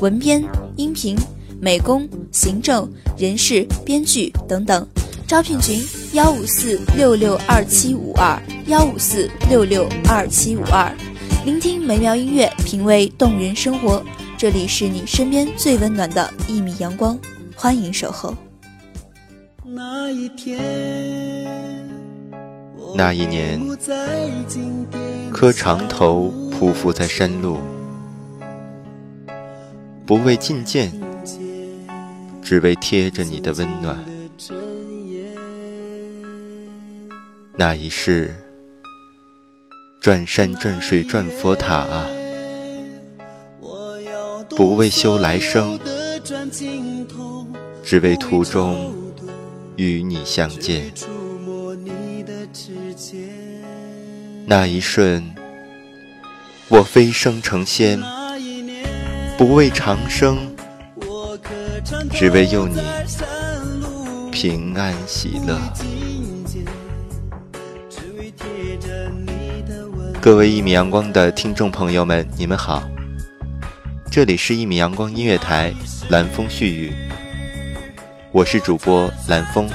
文编、音频、美工、行政、人事、编剧等等。招聘群：幺五四六六二七五二幺五四六六二七五二。聆听美妙音乐，品味动人生活，这里是你身边最温暖的一米阳光，欢迎守候。那一天，那一年，磕长头匍匐在山路，不为觐见，只为贴着你的温暖。那一世，转山转水转佛塔啊，不为修来生，只为途中与你相见。那一瞬，我飞升成仙，不为长生，只为佑你平安喜乐。各位一米阳光的听众朋友们，你们好，这里是一米阳光音乐台，蓝风絮语，我是主播蓝风。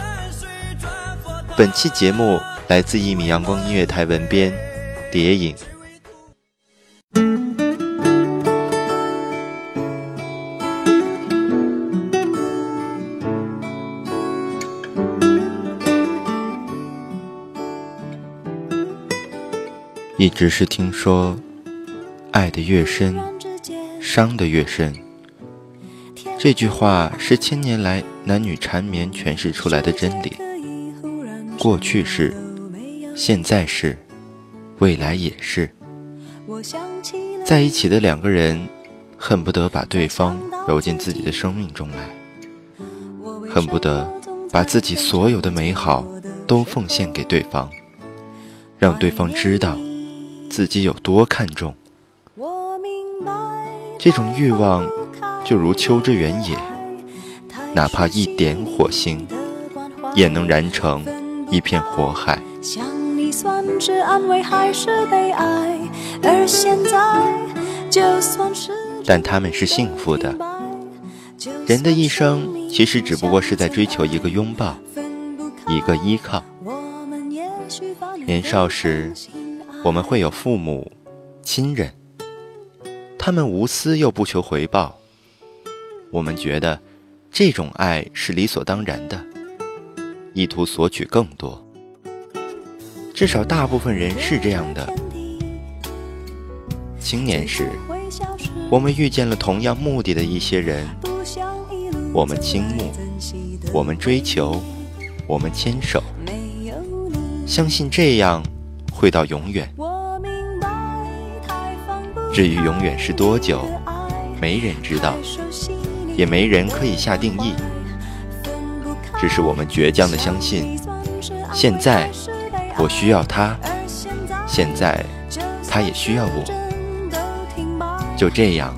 本期节目来自一米阳光音乐台文编蝶影。一直是听说，爱的越深，伤的越深。这句话是千年来男女缠绵诠释出来的真理。过去是，现在是，未来也是。在一起的两个人，恨不得把对方揉进自己的生命中来，恨不得把自己所有的美好都奉献给对方，让对方知道。自己有多看重，这种欲望就如秋之原野，哪怕一点火星，也能燃成一片火海。但他们是幸福的。人的一生其实只不过是在追求一个拥抱，一个依靠。年少时。我们会有父母、亲人，他们无私又不求回报，我们觉得这种爱是理所当然的，意图索取更多。至少大部分人是这样的。青年时，我们遇见了同样目的的一些人，我们倾慕，我们追求，我们牵手，相信这样。会到永远。至于永远是多久，没人知道，也没人可以下定义。只是我们倔强的相信，现在我需要他，现在他也需要我。就这样，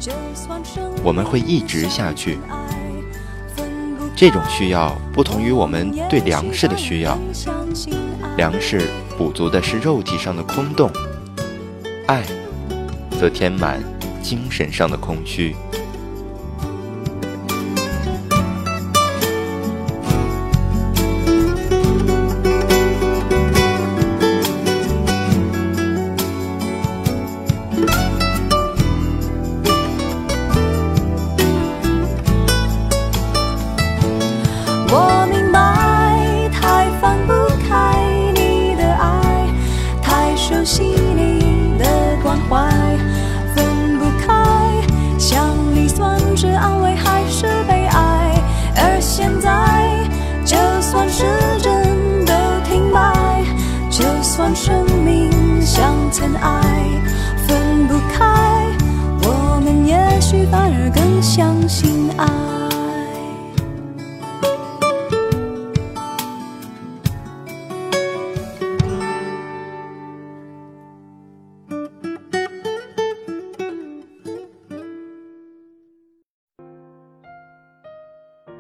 我们会一直下去。这种需要不同于我们对粮食的需要，粮食。补足的是肉体上的空洞，爱，则填满精神上的空虚。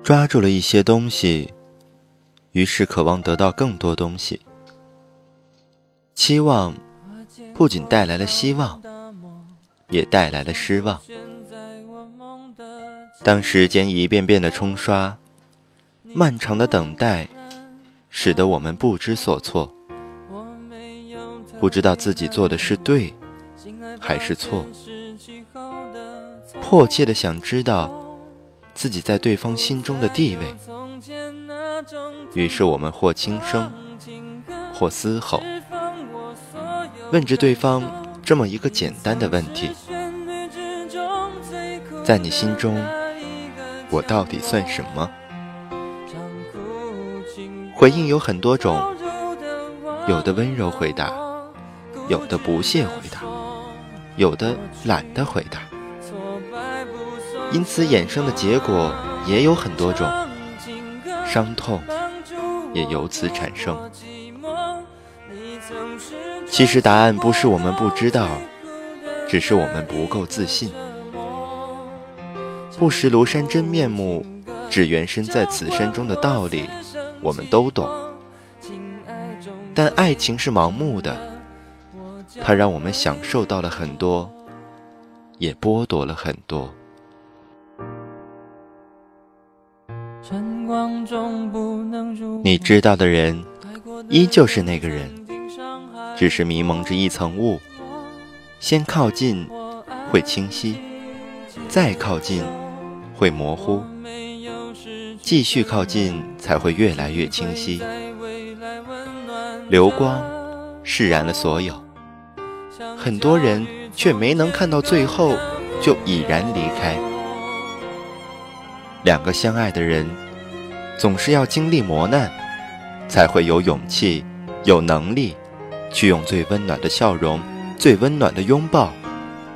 抓住了一些东西，于是渴望得到更多东西。期望不仅带来了希望，也带来了失望。当时间一遍遍的冲刷，漫长的等待，使得我们不知所措，不知道自己做的是对还是错，迫切的想知道自己在对方心中的地位。于是我们或轻声，或嘶吼。问着对方这么一个简单的问题：在你心中，我到底算什么？回应有很多种，有的温柔回答，有的不屑回答，有的懒得回答。因此衍生的结果也有很多种，伤痛也由此产生。其实答案不是我们不知道，只是我们不够自信。不识庐山真面目，只缘身在此山中的道理，我们都懂。但爱情是盲目的，它让我们享受到了很多，也剥夺了很多。你知道的人，依旧是那个人。只是迷蒙着一层雾，先靠近会清晰，再靠近会模糊，继续靠近才会越来越清晰。流光释然了所有，很多人却没能看到最后就已然离开。两个相爱的人，总是要经历磨难，才会有勇气、有能力。去用最温暖的笑容、最温暖的拥抱，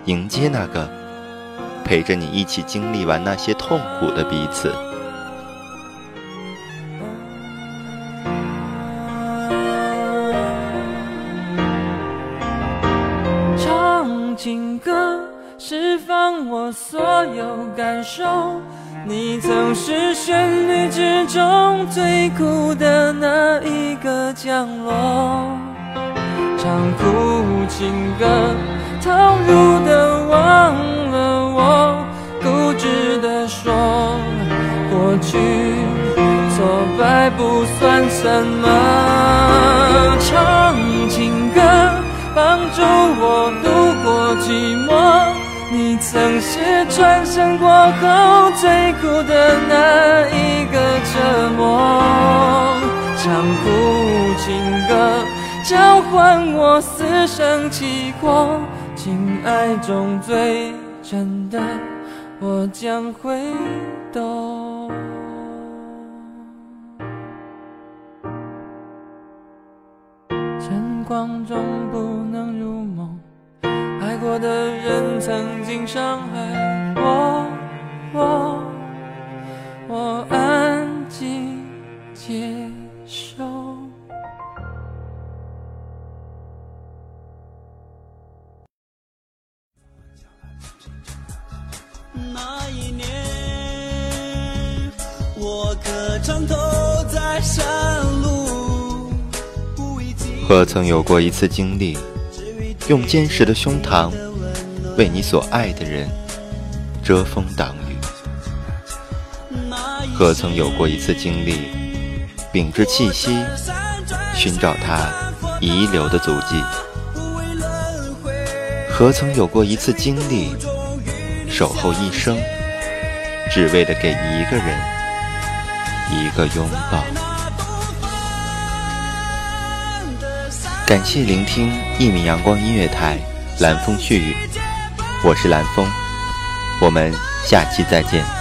迎接那个陪着你一起经历完那些痛苦的彼此。所有感受。你曾是旋律之中最苦的那一个降落。唱苦情歌，投入的忘了我，固执的说，过去挫败不算什么。唱情歌，帮助我度过寂寞。你曾是转身过后最苦的那一个折磨。唱苦情歌。交换我死生契阔，情爱中最真的，我将会懂。晨光中不，过的人曾经伤害我，我，我安静接受。那一年，我可常走在山路。何曾有过一次经历，用坚实的胸膛为你所爱的人遮风挡雨？何曾有过一次经历，屏着气息寻找他遗留的足迹？何曾有过一次经历？守候一生，只为了给一个人一个拥抱。感谢聆听一米阳光音乐台，蓝风絮语，我是蓝风，我们下期再见。